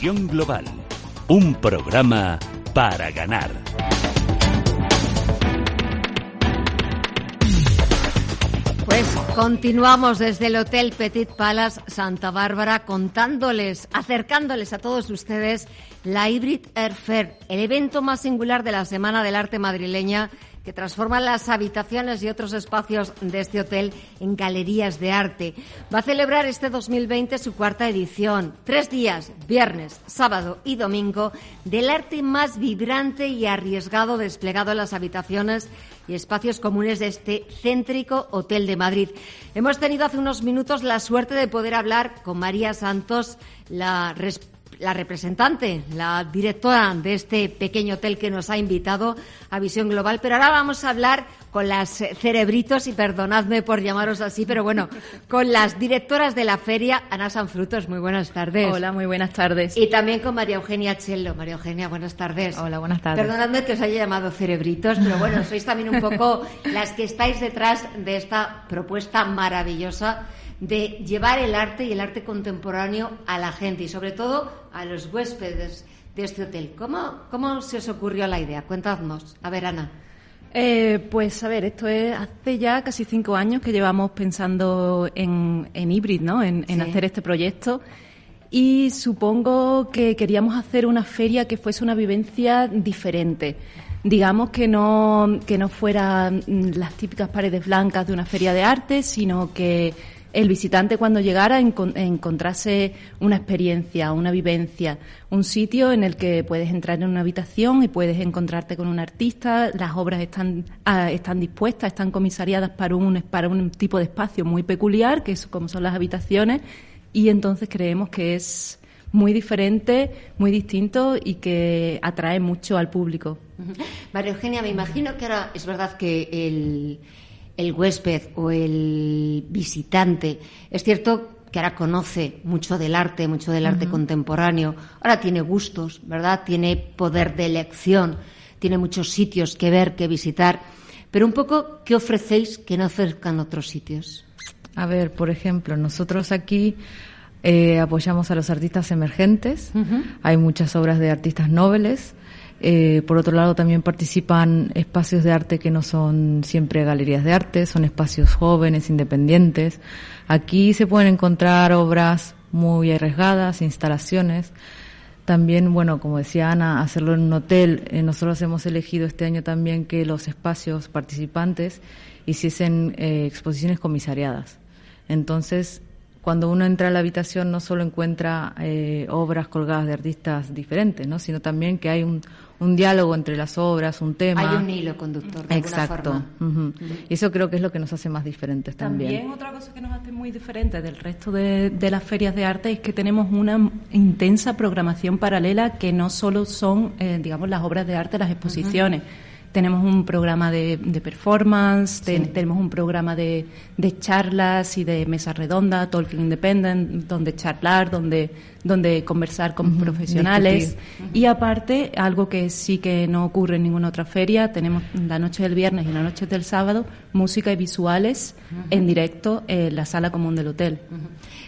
Global, un programa para ganar. Pues continuamos desde el Hotel Petit Palace Santa Bárbara contándoles, acercándoles a todos ustedes la Hybrid Air Fair, el evento más singular de la Semana del Arte madrileña que transforma las habitaciones y otros espacios de este hotel en galerías de arte. Va a celebrar este 2020 su cuarta edición. Tres días, viernes, sábado y domingo, del arte más vibrante y arriesgado desplegado en las habitaciones y espacios comunes de este céntrico Hotel de Madrid. Hemos tenido hace unos minutos la suerte de poder hablar con María Santos, la responsable la representante, la directora de este pequeño hotel que nos ha invitado a Visión Global. Pero ahora vamos a hablar con las cerebritos, y perdonadme por llamaros así, pero bueno, con las directoras de la feria, Ana Sanfrutos. Muy buenas tardes. Hola, muy buenas tardes. Y también con María Eugenia Chelo. María Eugenia, buenas tardes. Hola, buenas tardes. Perdonadme que os haya llamado cerebritos, pero bueno, sois también un poco las que estáis detrás de esta propuesta maravillosa de llevar el arte y el arte contemporáneo a la gente y sobre todo a los huéspedes de este hotel. ¿Cómo, cómo se os ocurrió la idea? Cuéntanos. A ver, Ana. Eh, pues a ver, esto es hace ya casi cinco años que llevamos pensando en, en híbrido, ¿no? En, en hacer este proyecto. Y supongo que queríamos hacer una feria que fuese una vivencia diferente. Digamos que no, que no fueran las típicas paredes blancas de una feria de arte, sino que el visitante cuando llegara encontrase una experiencia, una vivencia, un sitio en el que puedes entrar en una habitación y puedes encontrarte con un artista, las obras están, ah, están dispuestas, están comisariadas para un, para un tipo de espacio muy peculiar, que es como son las habitaciones, y entonces creemos que es muy diferente, muy distinto y que atrae mucho al público. María Eugenia, me imagino que ahora es verdad que el el huésped o el visitante, es cierto que ahora conoce mucho del arte, mucho del arte contemporáneo, ahora tiene gustos, ¿verdad? Tiene poder de elección, tiene muchos sitios que ver, que visitar, pero un poco, ¿qué ofrecéis que no ofrezcan otros sitios? A ver, por ejemplo, nosotros aquí eh, apoyamos a los artistas emergentes, hay muchas obras de artistas nobles, eh, por otro lado, también participan espacios de arte que no son siempre galerías de arte, son espacios jóvenes, independientes. Aquí se pueden encontrar obras muy arriesgadas, instalaciones. También, bueno, como decía Ana, hacerlo en un hotel. Eh, nosotros hemos elegido este año también que los espacios participantes hiciesen eh, exposiciones comisariadas. Entonces, cuando uno entra a la habitación no solo encuentra obras colgadas de artistas diferentes, ¿no? sino también que hay un, un diálogo entre las obras, un tema. Hay un hilo conductor. De Exacto. Y eso creo que es lo que nos hace más diferentes también. También otra cosa que nos hace muy diferentes del resto de, las ferias de arte es que tenemos una intensa programación paralela que no solo son, eh, digamos, las obras de arte, las exposiciones. Tenemos un programa de, performance, tenemos un programa de, charlas y de mesa redonda, Talking Independent, donde charlar, donde, donde conversar con profesionales. Y aparte, algo que sí que no ocurre en ninguna otra feria, tenemos la noche del viernes y la noche del sábado, música y visuales en directo en la sala común del hotel.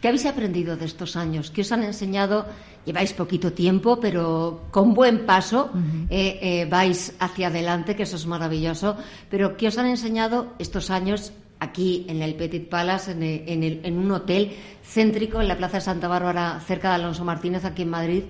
¿Qué habéis aprendido de estos años? ¿Qué os han enseñado? Lleváis poquito tiempo, pero con buen paso eh, eh, vais hacia adelante, que eso es maravilloso. Pero ¿qué os han enseñado estos años aquí en el Petit Palace, en, un hotel céntrico en la Plaza de Santa Bárbara, cerca de Alonso Martínez, aquí en Madrid?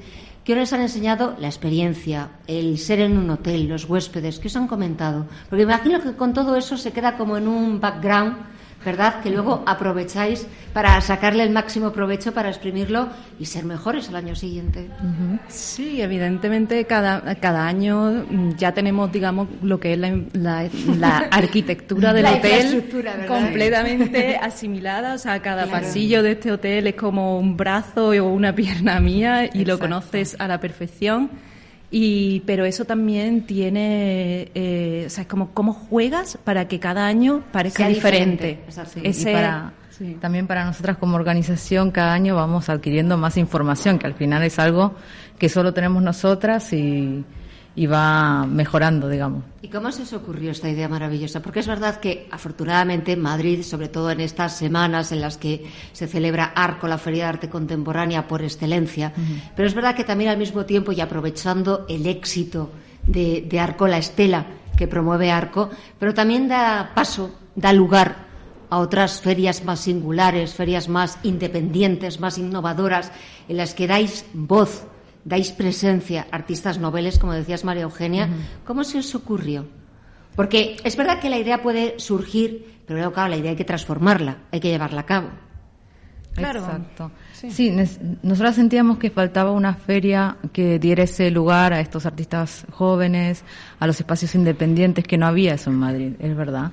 ¿Qué os han enseñado? La experiencia, el ser en un hotel, los huéspedes. ¿Qué os han comentado? Porque imagino que con todo eso se queda como en un background ¿verdad? Que luego aprovecháis para sacarle el máximo provecho, para exprimirlo y ser mejores el año siguiente. Sí, evidentemente cada, cada año ya tenemos, digamos, lo que es la, la, arquitectura del hotel completamente asimilada. O sea, cada pasillo de este hotel es como un brazo o una pierna mía y lo conoces a la perfección. Y, pero eso también tiene, eh, o sea, es como cómo juegas para que cada año parezca diferente. También para nosotras como organización cada año vamos adquiriendo más información, que al final es algo que solo tenemos nosotras y, y va mejorando, digamos. ¿Y cómo se os ocurrió esta idea maravillosa? Porque es verdad que, afortunadamente, en Madrid, sobre todo en estas semanas en las que se celebra ARCO, la Feria de Arte Contemporánea por excelencia, pero es verdad que también al mismo tiempo y aprovechando el éxito de, de Arco, la estela que promueve Arco, pero también da paso, da lugar a otras ferias más singulares, ferias más independientes, más innovadoras, en las que dais voz dais presencia a artistas noveles, como decías María Eugenia. ¿Cómo se os ocurrió? Porque es verdad que la idea puede surgir, pero luego, claro, la idea hay que transformarla, hay que llevarla a cabo. Claro. Exacto. Sí, nosotros sentíamos que faltaba una feria que diera ese lugar a estos artistas jóvenes, a los espacios independientes, que no había eso en Madrid, es verdad.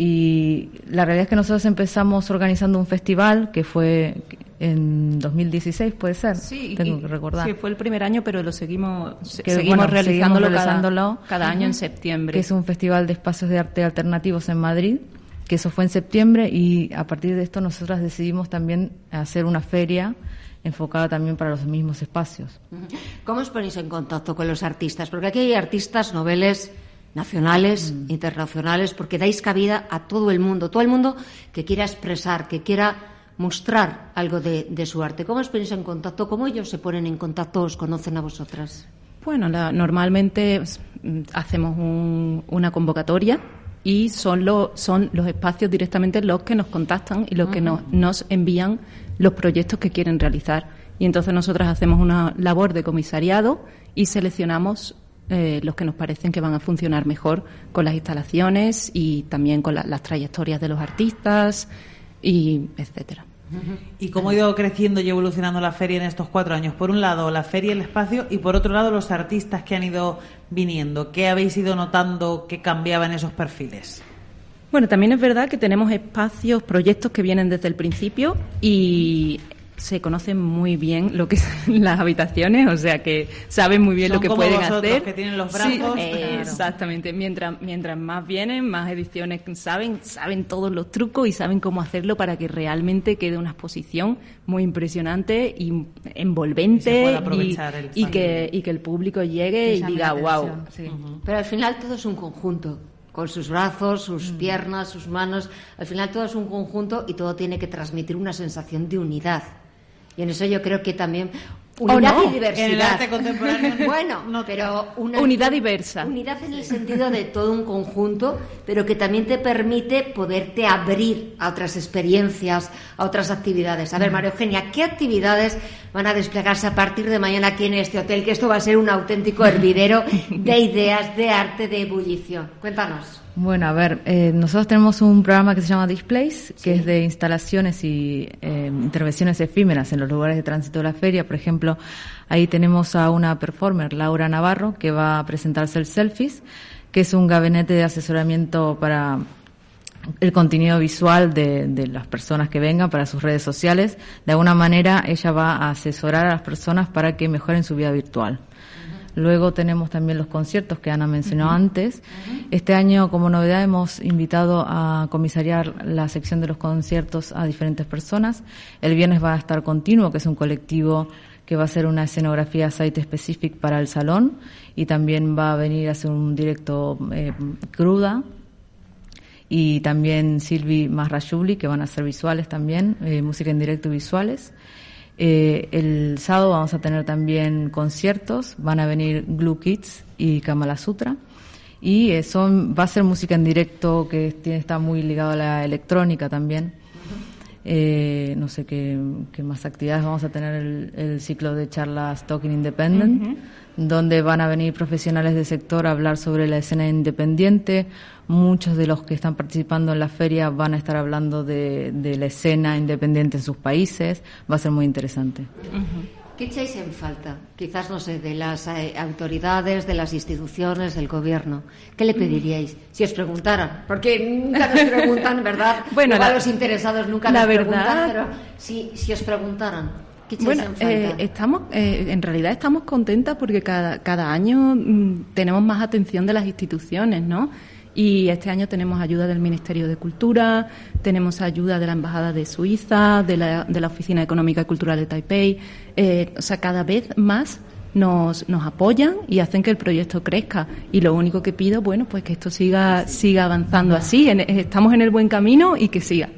Y la realidad es que nosotros empezamos organizando un festival que fue en 2016, puede ser. Sí, tengo que recordar. Sí, fue el primer año, pero lo seguimos, seguimos realizándolo, cada, año en septiembre. Que es un festival de espacios de arte alternativos en Madrid, que eso fue en septiembre y a partir de esto nosotras decidimos también hacer una feria enfocada también para los mismos espacios. ¿Cómo os ponéis en contacto con los artistas? Porque aquí hay artistas, noveles nacionales, mm. internacionales, porque dais cabida a todo el mundo, todo el mundo que quiera expresar, que quiera mostrar algo de, su arte. ¿Cómo os ponéis en contacto? ¿Cómo ellos se ponen en contacto? ¿Os conocen a vosotras? Bueno, normalmente mm, hacemos una convocatoria y son, son los espacios directamente los que nos contactan y los que nos, nos envían los proyectos que quieren realizar. Y entonces nosotras hacemos una labor de comisariado y seleccionamos eh, los que nos parecen que van a funcionar mejor con las instalaciones y también con las trayectorias de los artistas y etcétera. ¿Y cómo ha ido creciendo y evolucionando la feria en estos cuatro años? Por un lado, la feria, el espacio, y por otro lado, los artistas que han ido viniendo. ¿Qué habéis ido notando que cambiaba en esos perfiles? Bueno, también es verdad que tenemos espacios, proyectos que vienen desde el principio y se conocen muy bien lo que son las habitaciones, o sea que saben muy bien lo que pueden hacer. que tienen los brazos. Exactamente. Mientras, mientras más vienen, más ediciones saben, saben todos los trucos y saben cómo hacerlo para que realmente quede una exposición muy impresionante y envolvente y, que, y que el público llegue y diga wow. Pero al final todo es un conjunto con sus brazos, sus mm. piernas, sus manos. Al final todo es un conjunto y todo tiene que transmitir una sensación de unidad. Y en eso yo creo que también unidad y diversidad. el arte contemporáneo. bueno, no, pero una unidad diversa. Unidad en el sentido de todo un conjunto, pero que también te permite poderte abrir a otras experiencias, a otras actividades. A ver. María Eugenia, ¿qué actividades van a desplegarse a partir de mañana aquí en este hotel? Que esto va a ser un auténtico hervidero de ideas, de arte, de ebullición. Cuéntanos. Bueno, a ver, eh, nosotros tenemos un programa que se llama Displays, que es de instalaciones y eh, intervenciones efímeras en los lugares de tránsito de la feria. Por ejemplo, ahí tenemos a una performer, Laura Navarro, que va a presentarse el Selfies, que es un gabinete de asesoramiento para el contenido visual de, de, las personas que vengan para sus redes sociales. De alguna manera, ella va a asesorar a las personas para que mejoren su vida virtual. Luego tenemos también los conciertos que Ana mencionó antes. Este año, como novedad, hemos invitado a comisariar la sección de los conciertos a diferentes personas. El viernes va a estar Continuo, que es un colectivo que va a hacer una escenografía site specific para el salón y también va a venir a hacer un directo eh, cruda y también Silvi Marrajuli, que van a hacer visuales también, eh, música en directo y visuales. Eh, el sábado vamos a tener también conciertos, van a venir Glue Kids y Kamala Sutra. Y eh, son, va a ser música en directo que está muy ligado a la electrónica también. Eh, no sé qué, más actividades vamos a tener el, ciclo de charlas Talking Independent, donde van a venir profesionales del sector a hablar sobre la escena independiente, Muchos de los que están participando en la feria van a estar hablando de, la escena independiente en sus países. Va a ser muy interesante. ¿Qué echáis en falta? Quizás, no sé, de las eh, autoridades, de las instituciones, del gobierno. ¿Qué le pediríais si os preguntaran? Porque nunca nos preguntan, ¿verdad? bueno, a los interesados nunca la nos verdad... preguntan, pero si, si os preguntaran. ¿Qué bueno, en, falta? Eh, estamos, eh, en realidad estamos contentas porque cada, cada año mm, tenemos más atención de las instituciones, ¿no? Y este año tenemos ayuda del Ministerio de Cultura, tenemos ayuda de la Embajada de Suiza, de la, de la Oficina Económica y Cultural de Taipei. Eh, o sea, cada vez más nos, nos apoyan y hacen que el proyecto crezca. Y lo único que pido, bueno, pues que esto siga, siga avanzando así, estamos en el buen camino y que siga.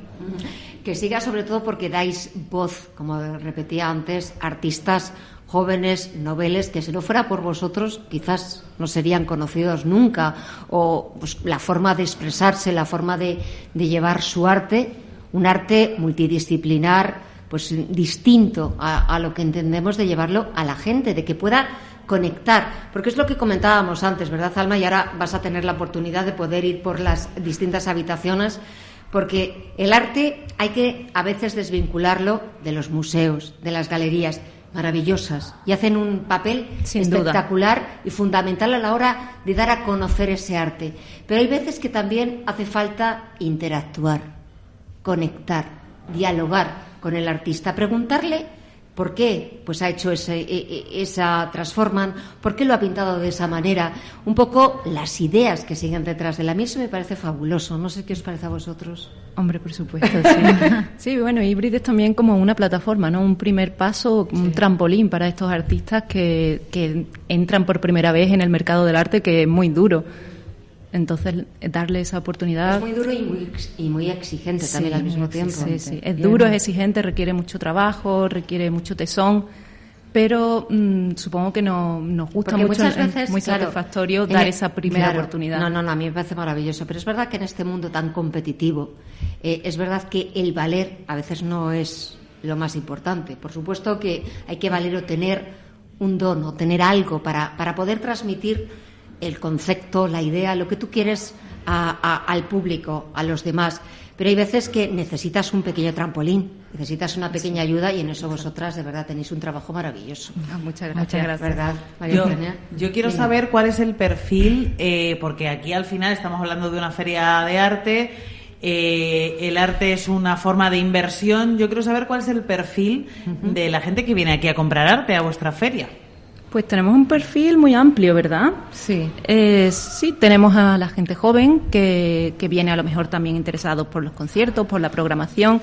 Que siga sobre todo porque dais voz, como repetía antes, artistas jóvenes, noveles, que si no fuera por vosotros quizás no serían conocidos nunca, o pues, la forma de expresarse, la forma de, de llevar su arte, un arte multidisciplinar, pues distinto a, lo que entendemos de llevarlo a la gente, de que pueda conectar, porque es lo que comentábamos antes, ¿verdad, Alma? Y ahora vas a tener la oportunidad de poder ir por las distintas habitaciones, porque el arte hay que a veces desvincularlo de los museos, de las galerías, maravillosas, y hacen un papel espectacular y fundamental a la hora de dar a conocer ese arte. Pero hay veces que también hace falta interactuar, conectar, dialogar con el artista, preguntarle por qué pues ha hecho ese, e, e, esa transforman, por qué lo ha pintado de esa manera, un poco las ideas que siguen detrás de la mí me parece fabuloso. No sé qué os parece a vosotros. Hombre, por supuesto, sí. sí, bueno, Hybrid es también como una plataforma, ¿no? Un primer paso, un trampolín para estos artistas que, que entran por primera vez en el mercado del arte, que es muy duro entonces, darle esa oportunidad. Es muy duro y muy, exigente también al mismo tiempo. Sí, sí. Es duro, es exigente, requiere mucho trabajo, requiere mucho tesón, pero mm, supongo que no, nos gusta mucho, es muy satisfactorio dar esa primera oportunidad. No, no, no, a mí me parece maravilloso, pero es verdad que en este mundo tan competitivo, eh, es verdad que el valer a veces no es lo más importante. Por supuesto que hay que valer o tener un don o tener algo para, para poder transmitir el concepto, la idea, lo que tú quieres al público, a los demás. Pero hay veces que necesitas un pequeño trampolín, necesitas una pequeña ayuda y en eso vosotras de verdad tenéis un trabajo maravilloso. Ah, muchas gracias. ¿Verdad, yo, quiero saber cuál es el perfil, eh, porque aquí al final estamos hablando de una feria de arte. Eh, el arte es una forma de inversión. Yo quiero saber cuál es el perfil de la gente que viene aquí a comprar arte a vuestra feria. Pues tenemos un perfil muy amplio, ¿verdad? Sí. sí, tenemos a la gente joven que, que viene a lo mejor también interesado por los conciertos, por la programación,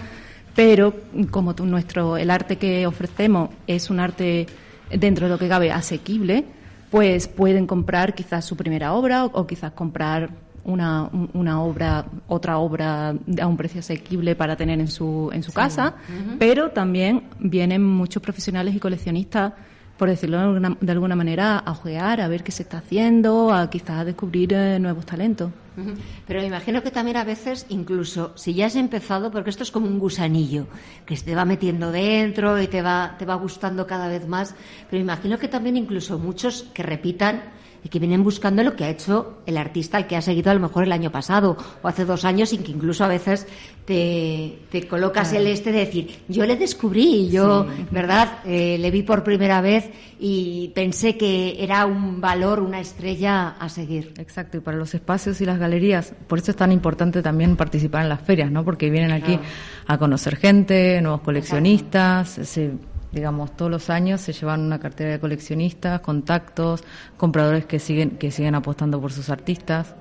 pero como tú, nuestro, el arte que ofrecemos es un arte dentro de lo que cabe asequible, pues pueden comprar quizás su primera obra o, quizás comprar una, una, obra, otra obra a un precio asequible para tener en su, en su casa, pero también vienen muchos profesionales y coleccionistas por decirlo de alguna, manera, a ojear, a ver qué se está haciendo, a quizás descubrir eh, nuevos talentos. Pero me imagino que también a veces, incluso si ya has empezado, porque esto es como un gusanillo, que te va metiendo dentro y te va, te va gustando cada vez más, pero imagino que también incluso muchos que repitan y que vienen buscando lo que ha hecho el artista, el que ha seguido a lo mejor el año pasado o hace dos años, y que incluso a veces te, te colocas el este de decir, yo le descubrí, yo, ¿verdad? Eh, le vi por primera vez y pensé que era un valor, una estrella a seguir. Exacto, y para los espacios y las galerías, por eso es tan importante también participar en las ferias, ¿no? Porque vienen aquí a conocer gente, nuevos coleccionistas, se digamos, todos los años se llevan una cartera de coleccionistas, contactos, compradores que siguen, que siguen apostando por sus artistas.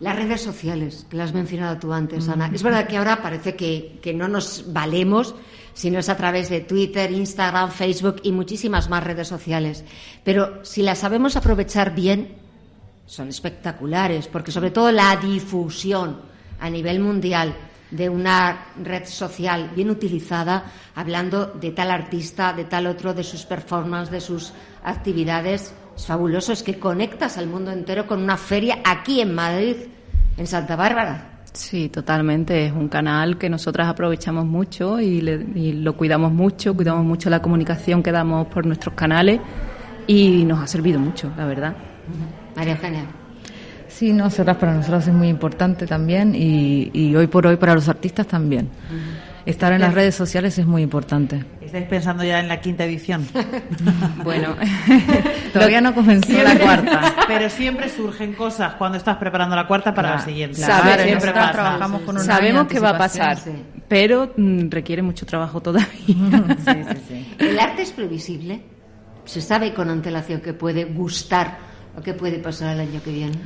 Las redes sociales, que las has mencionado tú antes, Ana. Es verdad que ahora parece que, que no nos valemos si no es a través de Twitter, Instagram, Facebook y muchísimas más redes sociales. Pero si las sabemos aprovechar bien, son espectaculares, porque sobre todo la difusión a nivel mundial de una red social bien utilizada, hablando de tal artista, de tal otro, de sus performances, de sus actividades. Es fabuloso, es que conectas al mundo entero con una feria aquí en Madrid, en Santa Bárbara. Sí, totalmente. Es un canal que nosotras aprovechamos mucho y, lo cuidamos mucho, cuidamos mucho la comunicación que damos por nuestros canales y nos ha servido mucho, la verdad. María Eugenia. Sí, no, para nosotros es muy importante también y, hoy por hoy para los artistas también. Estar en las redes sociales es muy importante. ¿Estáis pensando ya en la quinta edición? bueno, todavía no comenzó la cuarta. Pero siempre surgen cosas cuando estás preparando la cuarta para la siguiente. siempre trabajamos con Sabemos que va a pasar, pero mm, requiere mucho trabajo todavía. ¿El arte es previsible? ¿Se sabe con antelación que puede gustar o que puede pasar el año que viene?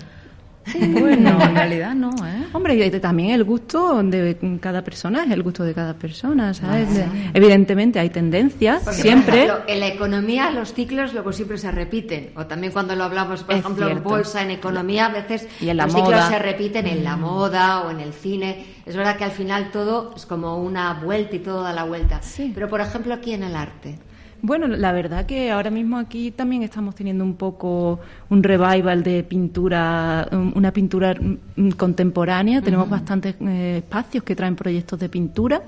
Bueno, en realidad no, ¿eh? Hombre, también el gusto de cada persona es el gusto de cada persona, ¿sabes? Evidentemente hay tendencias, siempre. en la economía los ciclos luego siempre se repiten. O también cuando lo hablamos, por ejemplo, en bolsa, en economía, a veces los ciclos se repiten en la mm. moda o en el cine. Es verdad que al final todo es como una vuelta y todo da la vuelta. Pero, por ejemplo, aquí en el arte. Bueno, la verdad que ahora mismo aquí también estamos teniendo un poco un revival de pintura, una pintura mm, contemporánea. Tenemos bastantes eh, espacios que traen proyectos de pintura.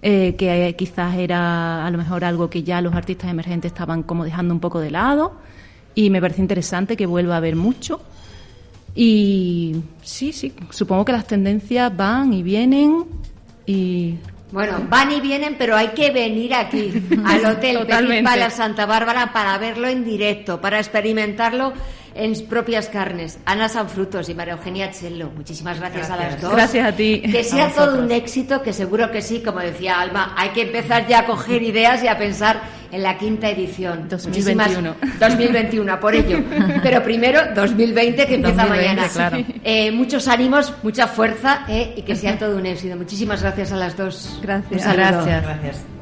Eh, que quizás era a lo mejor algo que ya los artistas emergentes estaban como dejando un poco de lado y me parece interesante que vuelva a haber mucho. Y sí, sí, supongo que las tendencias van y vienen y bueno, van y vienen, pero hay que venir aquí, al Hotel Petit Palace Santa Bárbara, para verlo en directo, para experimentarlo en propias carnes. Ana Sanfrutos y María Eugenia Chello, muchísimas gracias, a las dos. Gracias a ti. Que sea todo un éxito, que seguro que sí, como decía Alma, hay que empezar ya a coger ideas y a pensar en la quinta edición. 2021. 2021, por ello. Pero primero 2020, que empieza mañana. Eh, muchos ánimos, mucha fuerza eh, y que sea todo un éxito. Muchísimas gracias a las dos. Gracias. Gracias. gracias.